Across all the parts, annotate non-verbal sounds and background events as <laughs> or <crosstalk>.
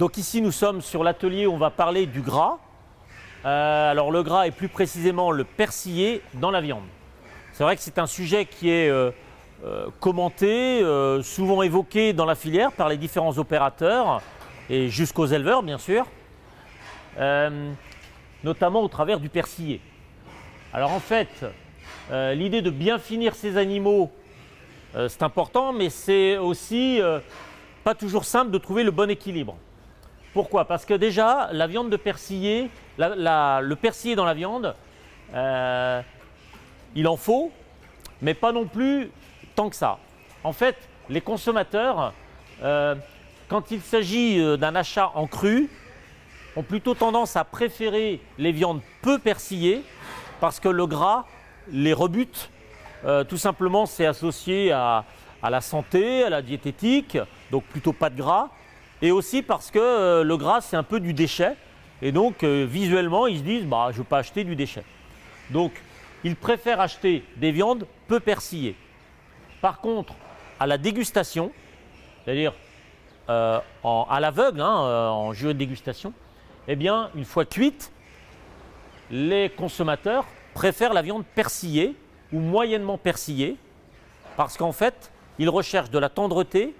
Donc ici, nous sommes sur l'atelier où on va parler du gras. Euh, alors le gras est plus précisément le persillé dans la viande. C'est vrai que c'est un sujet qui est euh, euh, commenté, souvent évoqué dans la filière par les différents opérateurs et jusqu'aux éleveurs bien sûr, notamment au travers du persillé. Alors en fait, l'idée de bien finir ces animaux, c'est important, mais c'est aussi pas toujours simple de trouver le bon équilibre. Pourquoi? Parce que déjà, la viande de persillé, le persillé dans la viande, euh, il en faut, mais pas non plus tant que ça. En fait, les consommateurs, euh, quand il s'agit euh, d'un achat en cru, ont plutôt tendance à préférer les viandes peu persillées parce que le gras les rebute. Tout simplement, c'est associé à la santé, à la diététique, donc plutôt pas de gras. Et aussi parce que euh, le gras, c'est un peu du déchet. Et donc, euh, visuellement, ils se disent, bah, je ne veux pas acheter du déchet. Donc, ils préfèrent acheter des viandes peu persillées. Par contre, à la dégustation, c'est-à-dire euh, à l'aveugle, hein, en jurée de dégustation, eh bien, une fois cuite, les consommateurs préfèrent la viande persillée ou moyennement persillée, parce qu'en fait, ils recherchent de la tendreté,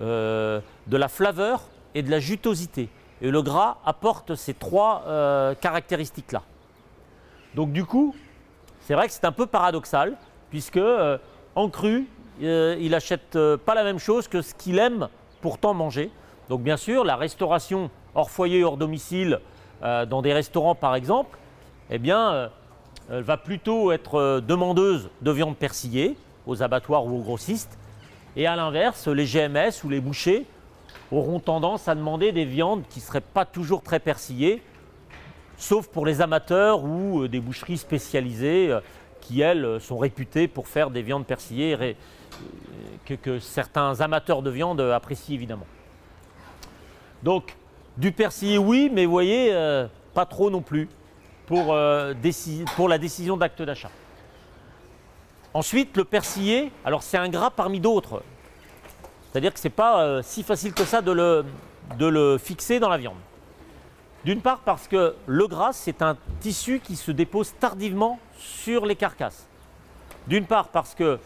euh, de la flaveur et de la jutosité. Et le gras apporte ces trois euh, caractéristiques-là. Donc du coup, c'est vrai que c'est un peu paradoxal, puisque euh, en cru, il n'achète pas la même chose que ce qu'il aime pourtant manger. Donc bien sûr, la restauration hors foyer, hors domicile, dans des restaurants par exemple, eh bien, elle va plutôt être demandeuse de viande persillée aux abattoirs ou aux grossistes. Et à l'inverse, les GMS ou les bouchers auront tendance à demander des viandes qui ne seraient pas toujours très persillées, sauf pour les amateurs ou euh, des boucheries spécialisées euh, qui, elles, euh, sont réputées pour faire des viandes persillées que, certains amateurs de viande apprécient évidemment. Donc, du persillé, oui, mais vous voyez, pas trop non plus pour la décision d'acte d'achat. Ensuite, le persillé, alors c'est un gras parmi d'autres. C'est-à-dire que ce n'est pas euh, si facile que ça de le, de le fixer dans la viande. D'une part parce que le gras, c'est un tissu qui se dépose tardivement sur les carcasses. D'une part parce que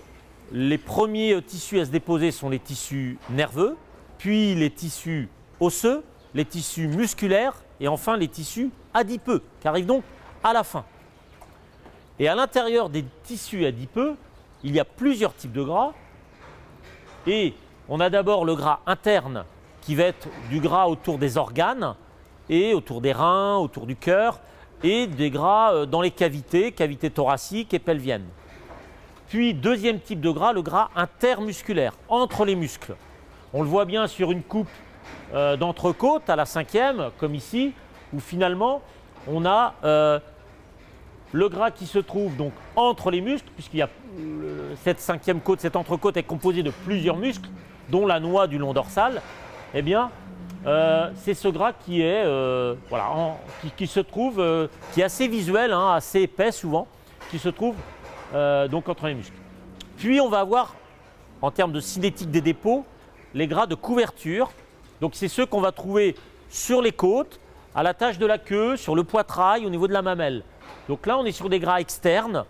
les premiers euh, tissus à se déposer sont les tissus nerveux, puis les tissus osseux, les tissus musculaires et enfin les tissus adipeux, qui arrivent donc à la fin. Et à l'intérieur des tissus adipeux, il y a plusieurs types de gras. Et on a d'abord le gras interne, qui va être du gras autour des organes, et autour des reins, autour du cœur, et des gras euh, dans les cavités, cavités thoraciques et pelviennes. Puis deuxième type de gras, le gras intermusculaire, entre les muscles. On le voit bien sur une coupe euh, d'entrecôte à la cinquième, comme ici, où finalement on a euh, le gras qui se trouve donc entre les muscles, puisqu'il y a euh, cette cinquième côte, cette entrecôte est composée de plusieurs muscles, dont la noix du long dorsal. Eh bien, euh, c'est ce gras qui est euh, voilà, qui, se trouve, qui est assez visuel, hein, assez épais souvent, qui se trouve donc entre les muscles. Puis on va avoir, en termes de cinétique des dépôts, les gras de couverture. Donc c'est ceux qu'on va trouver sur les côtes, à la tâche de la queue, sur le poitrail, au niveau de la mamelle. Donc là, on est sur des gras externes.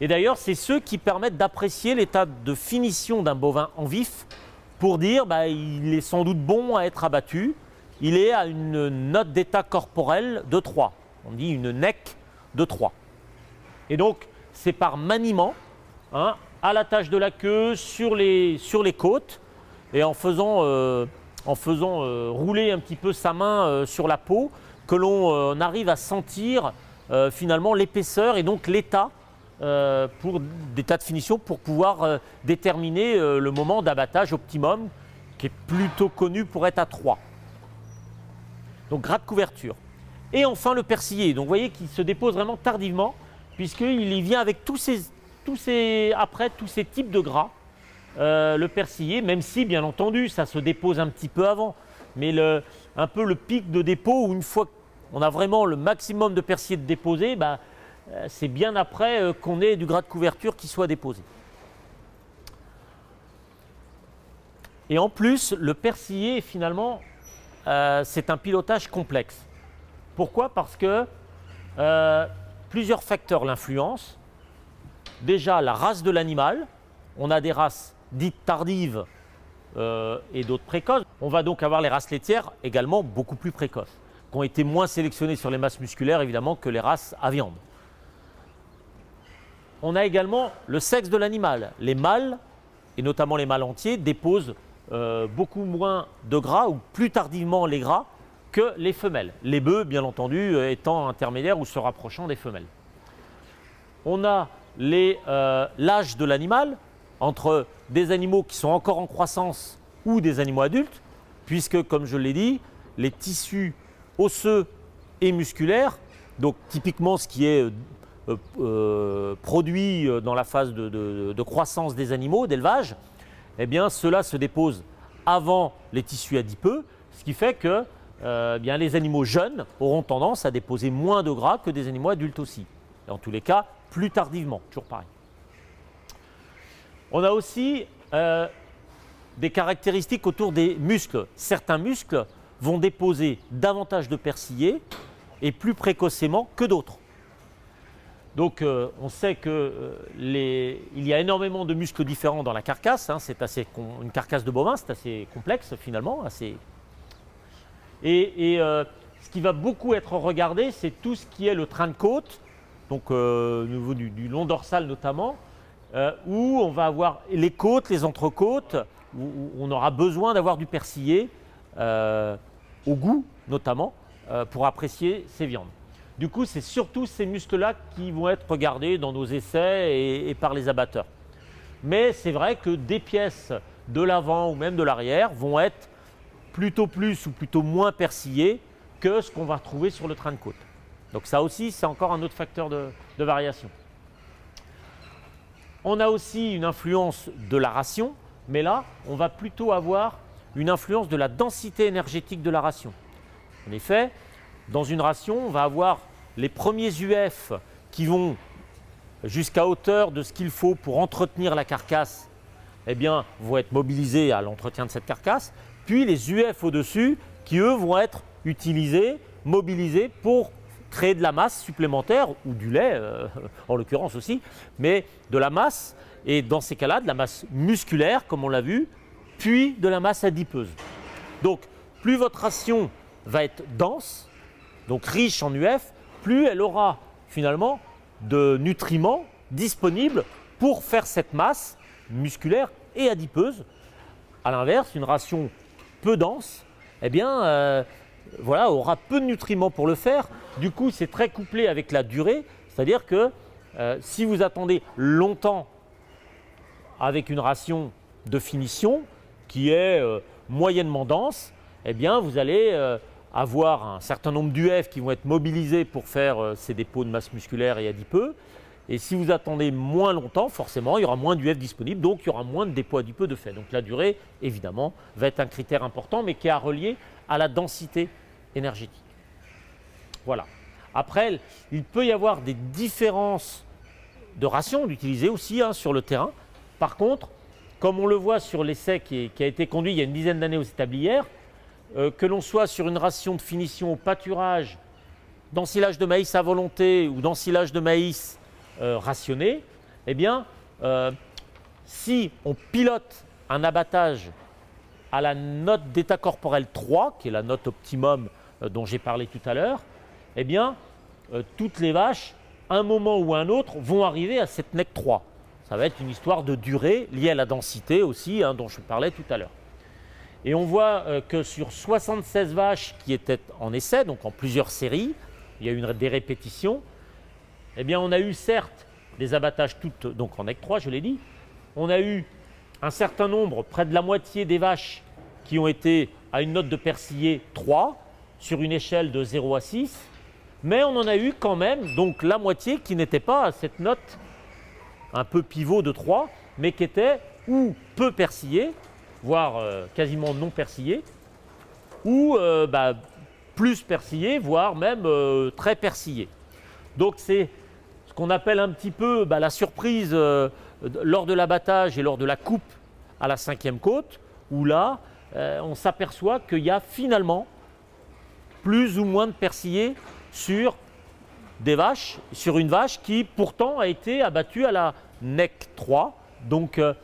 Et d'ailleurs, c'est ceux qui permettent d'apprécier l'état de finition d'un bovin en vif pour dire bah, il est sans doute bon à être abattu. Il est à une note d'état corporel de 3. On dit une NEC de 3. Et donc, c'est par maniement, hein, à la tâche de la queue, sur les, sur les côtes, et en faisant, euh, en faisant euh, rouler un petit peu sa main euh, sur la peau, que l'on arrive à sentir euh, finalement l'épaisseur et donc l'état euh, pour d'état de finition pour pouvoir euh, déterminer le moment d'abattage optimum qui est plutôt connu pour être à 3. Donc gras de couverture. Et enfin le persillé. Donc vous voyez qu'il se dépose vraiment tardivement puisqu'il y vient avec tous ces, tous ces, après tous ces types de gras. Le persillé, même si bien entendu ça se dépose un petit peu avant, mais un peu le pic de dépôt où une fois qu'on a vraiment le maximum de persillé de déposé, bah, euh, c'est bien après euh, qu'on ait du gras de couverture qui soit déposé. Et en plus, le persillé finalement euh, c'est un pilotage complexe. Pourquoi? Parce que plusieurs facteurs l'influencent. Déjà, la race de l'animal. On a des races dites tardives et d'autres précoces. On va donc avoir les races laitières également beaucoup plus précoces, ont été moins sélectionnées sur les masses musculaires évidemment que les races à viande. On a également le sexe de l'animal. Les mâles, et notamment les mâles entiers, déposent euh, beaucoup moins de gras ou plus tardivement les gras que les femelles. Les bœufs, bien entendu, euh, étant intermédiaires ou se rapprochant des femelles. On a euh, l'âge de l'animal entre des animaux qui sont encore en croissance ou des animaux adultes, puisque, comme je l'ai dit, les tissus osseux et musculaires, donc typiquement ce qui est produit dans la phase de croissance des animaux, d'élevage, eh cela se dépose avant les tissus adipeux, ce qui fait que euh, bien, les animaux jeunes auront tendance à déposer moins de gras que des animaux adultes aussi. Et en tous les cas, plus tardivement, toujours pareil. On a aussi euh, des caractéristiques autour des muscles. Certains muscles vont déposer davantage de persillés et plus précocement que d'autres. Donc euh, on sait qu'il euh, y a énormément de muscles différents dans la carcasse. Hein. c'est assez une carcasse de bovin, c'est assez complexe finalement. Et, euh, ce qui va beaucoup être regardé, c'est tout ce qui est le train de côte, donc au niveau du, long dorsal notamment, où on va avoir les côtes, les entrecôtes, où, on aura besoin d'avoir du persillé, au goût notamment, pour apprécier ces viandes. Du coup, c'est surtout ces muscles-là qui vont être regardés dans nos essais et, par les abatteurs. Mais c'est vrai que des pièces de l'avant ou même de l'arrière vont être plutôt plus ou plutôt moins persillées que ce qu'on va retrouver sur le train de côte. Donc ça aussi, c'est encore un autre facteur de variation. On a aussi une influence de la ration, mais là, on va plutôt avoir une influence de la densité énergétique de la ration. En effet, dans une ration, on va avoir les premiers UF qui vont jusqu'à hauteur de ce qu'il faut pour entretenir la carcasse, eh bien, vont être mobilisés à l'entretien de cette carcasse. Puis les UF au-dessus qui, eux, vont être utilisés, mobilisés pour créer de la masse supplémentaire, ou du lait euh, <laughs> en l'occurrence aussi, mais de la masse, et dans ces cas-là, de la masse musculaire, comme on l'a vu, puis de la masse adipeuse. Donc, plus votre ration va être dense, donc riche en UF, plus elle aura finalement de nutriments disponibles pour faire cette masse musculaire et adipeuse. A l'inverse, une ration peu dense, eh bien, euh, voilà, aura peu de nutriments pour le faire. Du coup, c'est très couplé avec la durée, c'est-à-dire que euh, si vous attendez longtemps avec une ration de finition qui est euh, moyennement dense, eh bien, vous allez avoir un certain nombre d'UF qui vont être mobilisés pour faire euh, ces dépôts de masse musculaire et adipeux. Et si vous attendez moins longtemps, forcément, il y aura moins d'UF disponible, donc il y aura moins de dépôts adipeux de fait. Donc la durée, évidemment, va être un critère important, mais qui est à relier à la densité énergétique. Voilà. Après, il peut y avoir des différences de ration d'utiliser aussi hein, sur le terrain. Par contre, comme on le voit sur l'essai qui, a été conduit il y a une dizaine d'années aux établières, euh, que l'on soit sur une ration de finition au pâturage, d'ensilage de maïs à volonté ou d'ensilage de maïs euh, rationné, eh bien, euh, si on pilote un abattage à la note d'état corporel 3, qui est la note optimum dont j'ai parlé tout à l'heure, eh bien, toutes les vaches, un moment ou un autre, vont arriver à cette NEC 3. Ça va être une histoire de durée liée à la densité aussi, hein, dont je parlais tout à l'heure. Et on voit euh, que sur 76 vaches qui étaient en essai, donc en plusieurs séries, il y a eu des répétitions, eh bien on a eu certes des abattages toutes donc en NEC 3, je l'ai dit, on a eu un certain nombre, près de la moitié des vaches qui ont été à une note de persillé 3 sur une échelle de 0 à 6, mais on en a eu quand même donc la moitié qui n'était pas à cette note un peu pivot de 3, mais qui était ou peu persillée, voire euh, quasiment non persillé, ou euh, bah, plus persillé, voire même euh, très persillé. Donc c'est ce qu'on appelle un petit peu bah, la surprise lors de l'abattage et lors de la coupe à la cinquième côte, où là, on s'aperçoit qu'il y a finalement plus ou moins de persillé sur des vaches, sur une vache qui pourtant a été abattue à la NEC 3. Donc euh,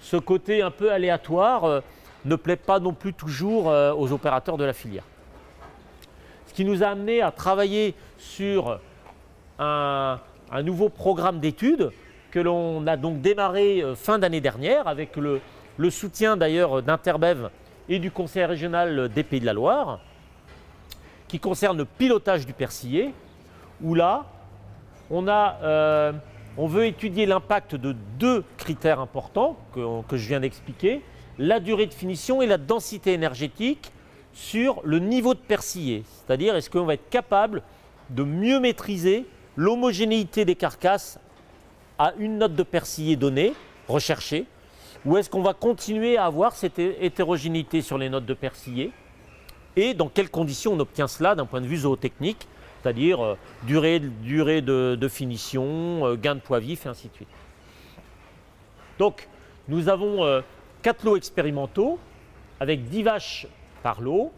ce côté un peu aléatoire euh, ne plaît pas non plus toujours euh, aux opérateurs de la filière. Ce qui nous a amené à travailler sur un, nouveau programme d'études que l'on a donc démarré fin d'année dernière avec le, le soutien d'ailleurs d'Interbev et du Conseil régional des Pays de la Loire, qui concerne le pilotage du persillé, où là, euh, on veut étudier l'impact de deux critères importants que, que je viens d'expliquer, la durée de finition et la densité énergétique sur le niveau de persillé. C'est-à-dire, est-ce qu'on va être capable de mieux maîtriser l'homogénéité des carcasses à une note de persillé donnée, recherchée, ou est-ce qu'on va continuer à avoir cette hétérogénéité sur les notes de persillé Et dans quelles conditions on obtient cela d'un point de vue zootechnique, c'est-à-dire euh, durée, durée de, finition, euh, gain de poids vif et ainsi de suite. Donc, nous avons euh, quatre lots expérimentaux avec 10 vaches par lot.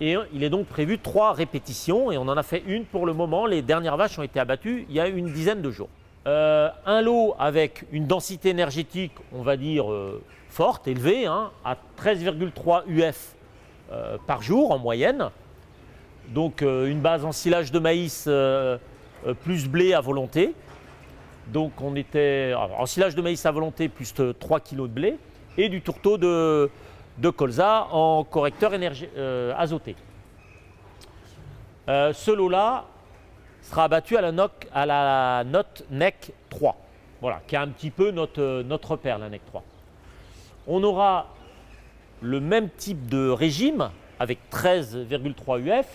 Et il est donc prévu trois répétitions et on en a fait une pour le moment. Les dernières vaches ont été abattues il y a une dizaine de jours. Un lot avec une densité énergétique, on va dire, forte, élevée, hein, à 13,3 UF par jour en moyenne. Donc une base en silage de maïs plus blé à volonté. Donc on était en silage de maïs à volonté plus 3 kg de blé et du tourteau de, colza en correcteur azoté. ce lot-là, sera abattu à la, à la note NEC 3, voilà, qui est un petit peu notre, notre repère, la NEC 3. On aura le même type de régime avec 13,3 UF,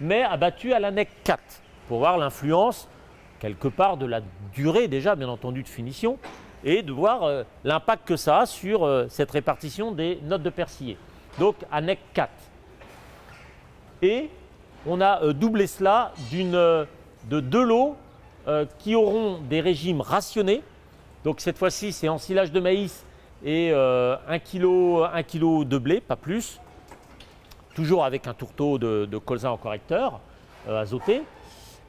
mais abattu à la NEC 4, pour voir l'influence quelque part de la durée déjà, bien entendu, de finition, et de voir euh, l'impact que ça a sur euh, cette répartition des notes de persillé. Donc NEC 4. Et on a euh, doublé cela d'une de deux lots qui auront des régimes rationnés. Donc cette fois-ci, c'est ensilage de maïs et 1 euh, kg, de blé, pas plus. Toujours avec un tourteau de, colza en correcteur euh, azoté.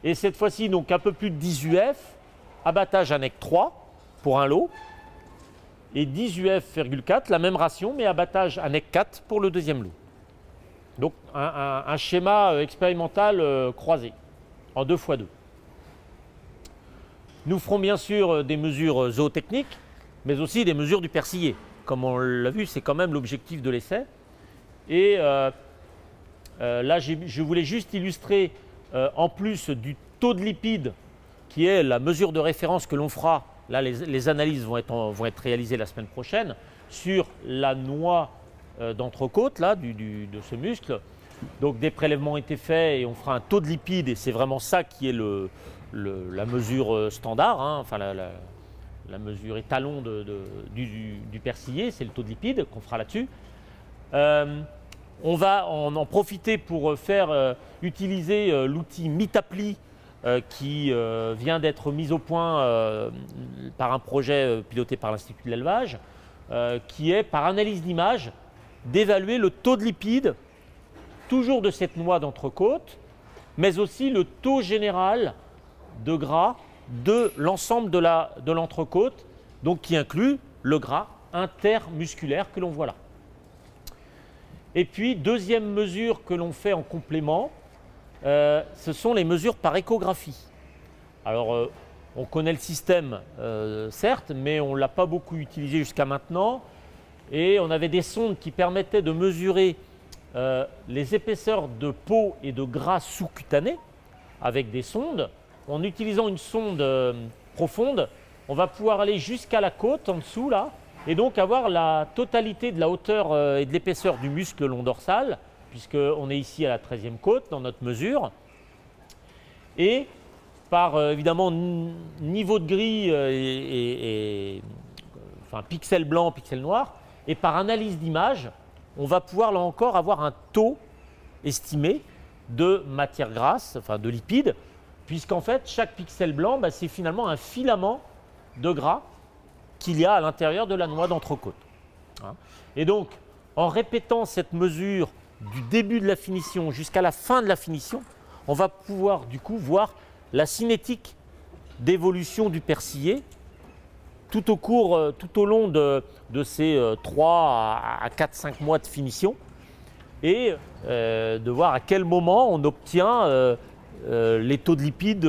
Et cette fois-ci, donc un peu plus de 10 UF, abattage ANEC 3 pour un lot. Et 10 UF,4, la même ration, mais abattage ANEC 4 pour le deuxième lot. Donc un schéma expérimental croisé en deux fois deux. Nous ferons bien sûr euh, des mesures euh, zootechniques, mais aussi des mesures du persillé. Comme on l'a vu, c'est quand même l'objectif de l'essai. Et euh, là, je voulais juste illustrer, en plus du taux de lipides, qui est la mesure de référence que l'on fera, là les, analyses vont être, réalisées la semaine prochaine, sur la noix d'entrecôte, là, de ce muscle. Donc des prélèvements ont été faits et on fera un taux de lipides et c'est vraiment ça qui est la mesure euh, standard, hein, enfin la, mesure étalon du, persillé, c'est le taux de lipides qu'on fera là-dessus. Euh, on va en, profiter pour faire euh, utiliser l'outil Mitapli qui vient d'être mis au point par un projet piloté par l'Institut de l'élevage, qui est par analyse d'image d'évaluer le taux de lipides toujours de cette noix d'entrecôte, mais aussi le taux général de gras de l'ensemble de l'entrecôte, donc qui inclut le gras intermusculaire que l'on voit là. Et puis, deuxième mesure que l'on fait en complément, euh, ce sont les mesures par échographie. Alors, euh, on connaît le système, euh, certes, mais on ne l'a pas beaucoup utilisé jusqu'à maintenant. Et on avait des sondes qui permettaient de mesurer les épaisseurs de peau et de gras sous-cutanés avec des sondes. En utilisant une sonde profonde, on va pouvoir aller jusqu'à la côte en dessous là et donc avoir la totalité de la hauteur euh, et de l'épaisseur du muscle long dorsal puisqu'on est ici à la 13e côte dans notre mesure. Et par évidemment niveau de gris et, enfin pixel blanc, pixel noir, et par analyse d'image, on va pouvoir là encore avoir un taux estimé de matière grasse, enfin de lipides, puisqu'en fait chaque pixel blanc, bah, c'est finalement un filament de gras qu'il y a à l'intérieur de la noix d'entrecôte. Hein. Et donc, en répétant cette mesure du début de la finition jusqu'à la fin de la finition, on va pouvoir du coup voir la cinétique d'évolution du persillé tout au cours, euh, tout au long de, ces 3 à 4-5 mois de finition et euh, de voir à quel moment on obtient euh, les taux de lipides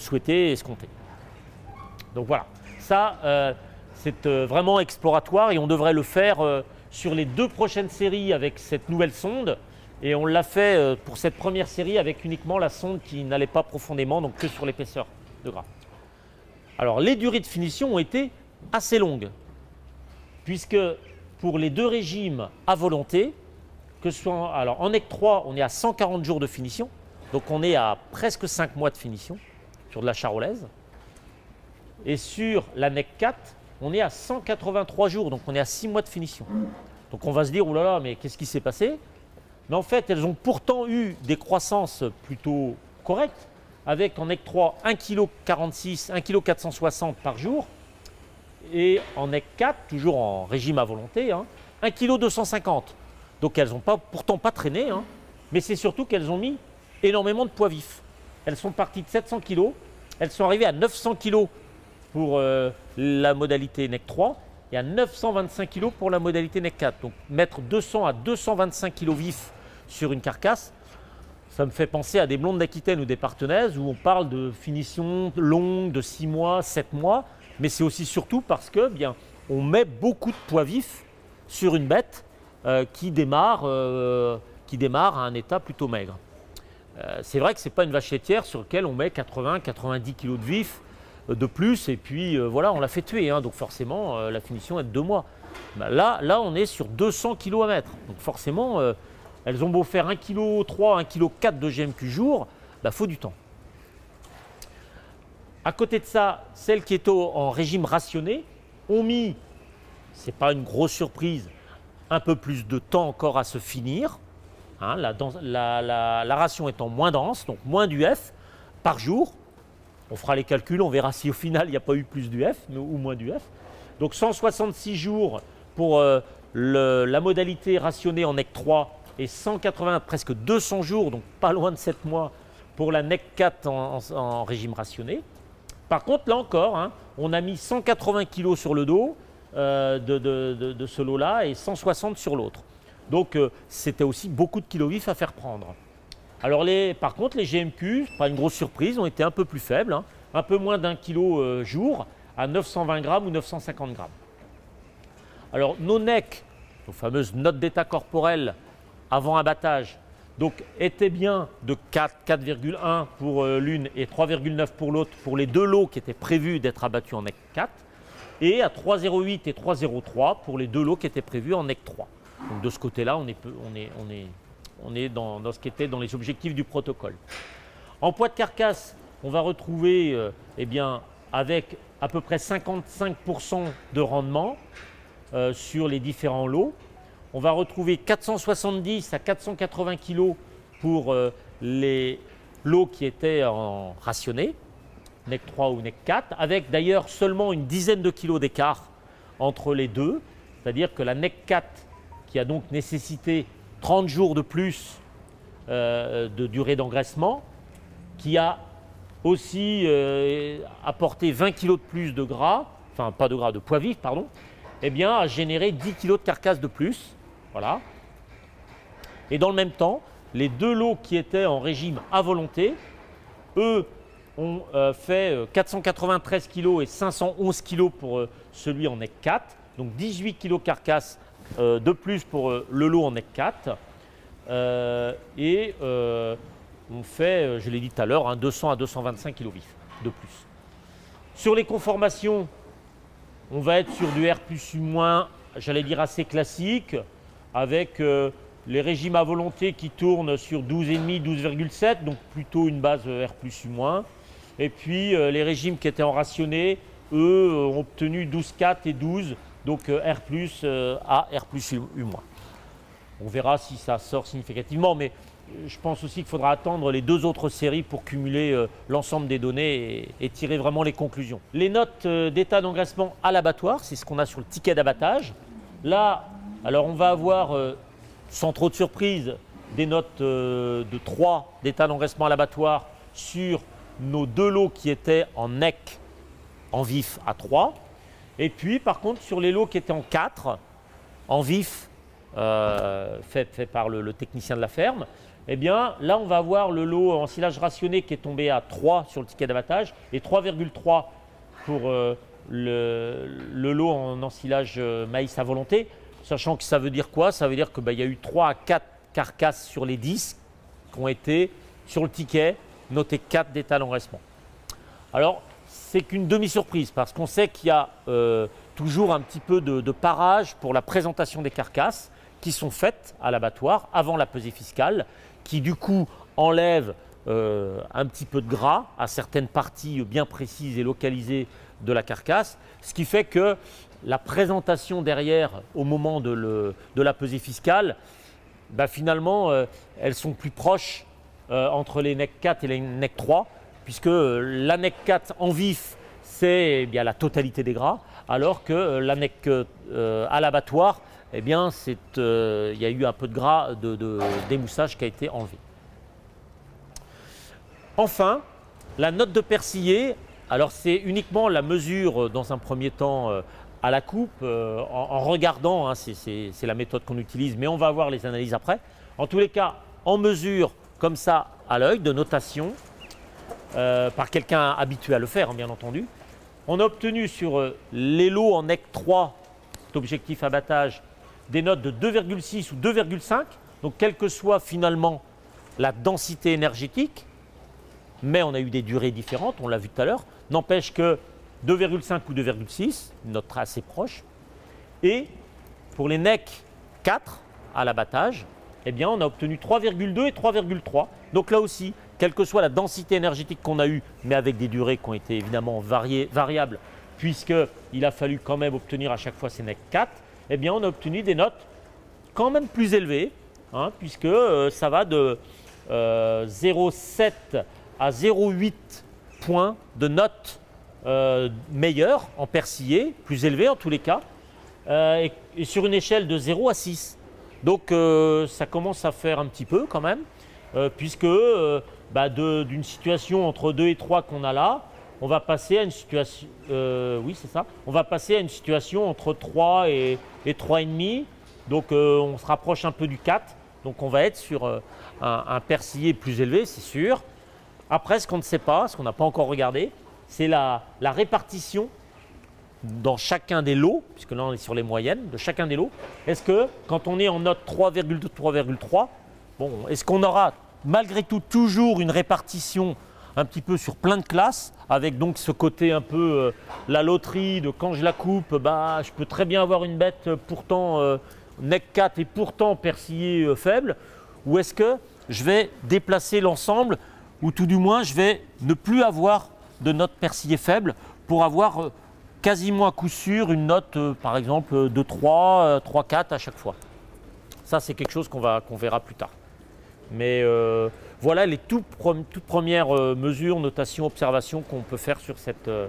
souhaités et escomptés. Donc voilà, ça c'est vraiment exploratoire et on devrait le faire sur les deux prochaines séries avec cette nouvelle sonde. Et on l'a fait pour cette première série avec uniquement la sonde qui n'allait pas profondément, donc que sur l'épaisseur de gras. Alors les durées de finition ont été assez longues, puisque pour les deux régimes à volonté, que ce soit alors en NEC 3, on est à 140 jours de finition, donc on est à presque 5 mois de finition sur de la charolaise. Et sur la NEC 4, on est à 183 jours, donc on est à 6 mois de finition. Donc on va se dire, oh là là, mais qu'est-ce qui s'est passé? Mais en fait, elles ont pourtant eu des croissances plutôt correctes, avec en NEC 3 1 kg 46, 1 kg 460 par jour, et en NEC 4, toujours en régime à volonté, 1 kg 250. Donc elles n'ont pourtant pas traîné, hein, mais c'est surtout qu'elles ont mis énormément de poids vifs. Elles sont parties de 700 kg, elles sont arrivées à 900 kg pour euh, la modalité NEC 3 et à 925 kg pour la modalité NEC 4. Donc mettre 200 à 225 kg vifs sur une carcasse, ça me fait penser à des blondes d'Aquitaine ou des partenaises où on parle de finition longue de 6 mois, 7 mois, mais c'est aussi surtout parce que bien on met beaucoup de poids vifs sur une bête euh, qui, démarre, euh, qui démarre à un état plutôt maigre. C'est vrai que ce n'est pas une vache laitière sur laquelle on met 80-90 kg de vif de plus et puis voilà, on l'a fait tuer. Hein, donc forcément, la finition est de 2 mois. Bah, là, là, on est sur 200 kg à mettre. Donc forcément, elles ont beau faire 1,3 kg, 1,4 kg de GMQ jour, il bah, faut du temps. À côté de ça, celles qui étaient en régime rationné ont mis, ce n'est pas une grosse surprise, un peu plus de temps encore à se finir. Hein, la, ration étant moins dense, donc moins d'UF par jour. On fera les calculs, on verra si au final il n'y a pas eu plus d'UF ou moins d'UF. Donc 166 jours pour euh, la modalité rationnée en NEC 3 et 180, presque 200 jours, donc pas loin de 7 mois, pour la NEC 4 en, régime rationné. Par contre, là encore, hein, on a mis 180 kg sur le dos euh, de, ce lot-là et 160 sur l'autre. Donc euh, c'était aussi beaucoup de kilos vifs à faire prendre. Alors les, par contre, les GMQ, pas une grosse surprise, ont été un peu plus faibles, hein, un peu moins d'un kilo euh, jour, à 920 grammes ou 950 grammes. Alors nos NEC, nos fameuses notes d'état corporel, avant abattage, donc était bien de 4, 4,1 pour euh, l'une et 3,9 pour l'autre pour les deux lots qui étaient prévus d'être abattus en NEC 4, et à 3,08 et 3,03 pour les deux lots qui étaient prévus en NEC 3. Donc de ce côté-là, on est, on est dans, ce qui était dans les objectifs du protocole. En poids de carcasse, on va retrouver euh, eh bien, avec à peu près 55% de rendement euh, sur les différents lots on va retrouver 470 à 480 kg pour euh, les lots qui étaient en rationné, NEC 3 ou NEC 4, avec d'ailleurs seulement une dizaine de kilos d'écart entre les deux, c'est-à-dire que la NEC 4, qui a donc nécessité 30 jours de plus euh, de durée d'engraissement, qui a aussi euh, apporté 20 kg de plus de gras, enfin pas de gras, de poids vif, pardon, eh bien a généré 10 kg de carcasse de plus. Voilà. Et dans le même temps, les deux lots qui étaient en régime à volonté, eux, ont euh, fait 493 euh, kg et 511 kg pour celui en NEC 4. Donc 18 kg carcasse de plus pour le lot en NEC 4. et on fait, je l'ai dit tout à l'heure, 200 hein, à 225 kg vif de plus. Sur les conformations, on va être sur du R plus U moins, j'allais dire assez classique avec euh, les régimes à volonté qui tournent sur 12,5, 12,7, donc plutôt une base R plus U-. Et puis euh, les régimes qui étaient en rationné, eux, euh, ont obtenu 12,4 et 12, donc R plus A, R U-. On verra si ça sort significativement, mais je pense aussi qu'il faudra attendre les deux autres séries pour cumuler l'ensemble des données et, tirer vraiment les conclusions. Les notes d'état d'engraissement à l'abattoir, c'est ce qu'on a sur le ticket d'abattage. Là, alors on va avoir sans trop de surprise, des notes euh, de 3 d'état d'engraissement à l'abattoir sur nos deux lots qui étaient en NEC en vif à 3. Et puis par contre sur les lots qui étaient en 4, en vif, euh, fait, par le, technicien de la ferme, eh bien là on va avoir le lot en silage rationné qui est tombé à 3 sur le ticket d'abattage et 3,3 pour euh, le, lot en ensilage euh, maïs à volonté. Sachant que ça veut dire quoi? Ça veut dire qu'il bah, y a eu 3 à 4 carcasses sur les 10 qui ont été sur le ticket noté 4 d'état d'engraissement. Alors, c'est qu'une demi-surprise parce qu'on sait qu'il y a euh, toujours un petit peu de, parage pour la présentation des carcasses qui sont faites à l'abattoir avant la pesée fiscale, qui du coup enlève euh, un petit peu de gras à certaines parties bien précises et localisées de la carcasse, ce qui fait que la présentation derrière au moment de, la pesée fiscale, bah finalement, euh, elles sont plus proches entre les NEC 4 et les NEC 3, puisque euh, la NEC 4 en vif, c'est eh bien la totalité des gras, alors que euh, la NEC euh, à l'abattoir, eh bien, il y a eu un peu de gras de, d'émoussage qui a été enlevé. Enfin, la note de persillé, alors c'est uniquement la mesure dans un premier temps à la coupe, en, regardant, hein, c'est la méthode qu'on utilise, mais on va voir les analyses après. En tous les cas, en mesure comme ça à l'œil, de notation, euh, par quelqu'un habitué à le faire, hein, bien entendu. On a obtenu sur euh, les lots en NEC 3, d'objectif abattage, des notes de 2,6 ou 2,5, donc quelle que soit finalement la densité énergétique, mais on a eu des durées différentes, on l'a vu tout à l'heure, n'empêche que 2,5 ou 2,6, une note assez proche, et pour les NEC 4 à l'abattage, eh bien, on a obtenu 3,2 et 3,3. Donc là aussi, quelle que soit la densité énergétique qu'on a eue, mais avec des durées qui ont été évidemment variées, variables, puisqu'il a fallu quand même obtenir à chaque fois ces NEC 4, eh bien, on a obtenu des notes quand même plus élevées, hein, puisque euh, ça va de euh, 0,7 à 0,8 points de notes euh, meilleures en persillé, plus élevées en tous les cas, euh, et, sur une échelle de 0 à 6. Donc euh, ça commence à faire un petit peu quand même, euh, puisque euh, bah d'une situation entre 2 et 3 qu'on a là, on va passer à une situation, oui c'est ça, on va passer à une situation entre 3 et, et 3,5, donc on se rapproche un peu du 4, donc on va être sur un, un persillé plus élevé, c'est sûr. Après, ce qu'on ne sait pas, ce qu'on n'a pas encore regardé, c'est la, la répartition dans chacun des lots, puisque là on est sur les moyennes, de chacun des lots, est-ce que quand on est en note 3,2, 3,3, bon, est-ce qu'on aura malgré tout toujours une répartition un petit peu sur plein de classes, avec donc ce côté un peu euh, la loterie de quand je la coupe, bah, je peux très bien avoir une bête euh, pourtant euh, NEC 4 et pourtant persillée faible, ou est-ce que je vais déplacer l'ensemble, ou tout du moins je vais ne plus avoir de note persillée faible pour avoir quasiment à coup sûr une note, par exemple, de 3, euh, 3, 4 à chaque fois. Ça, c'est quelque chose qu'on qu'on verra plus tard. Mais euh, voilà les toutes premières euh, mesures, notations, observations qu'on peut faire sur cette, euh,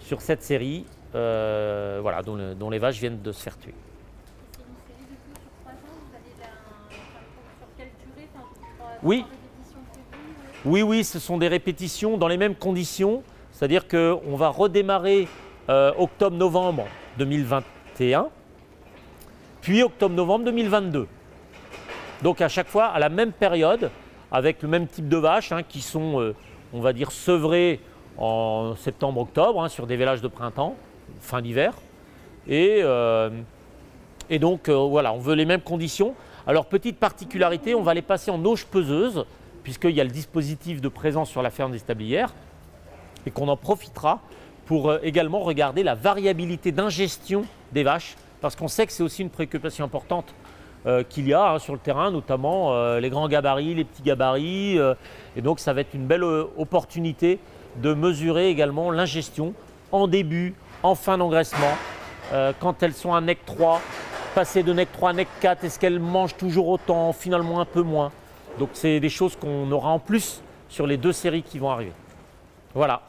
sur cette série, voilà, dont, le, dont, les vaches viennent de se faire tuer. Oui. Oui, oui, ce sont des répétitions dans les mêmes conditions, c'est-à-dire qu'on va redémarrer octobre-novembre 2021, puis octobre-novembre 2022. Donc à chaque fois à la même période, avec le même type de vaches hein, qui sont, euh, on va dire, sevrées en septembre-octobre hein, sur des vélages de printemps, fin d'hiver. Et, euh, donc euh, voilà, on veut les mêmes conditions. Alors petite particularité, on va les passer en auge peseuse, puisqu'il y a le dispositif de présence sur la ferme des stablières, et qu'on en profitera pour également regarder la variabilité d'ingestion des vaches, parce qu'on sait que c'est aussi une préoccupation importante euh, qu'il y a hein, sur le terrain, notamment euh, les grands gabarits, les petits gabarits. Euh, et donc ça va être une belle opportunité de mesurer également l'ingestion en début, en fin d'engraissement, quand elles sont à NEC 3, passer de NEC 3 à NEC 4, est-ce qu'elles mangent toujours autant, finalement un peu moins? Donc c'est des choses qu'on aura en plus sur les deux séries qui vont arriver. Voilà.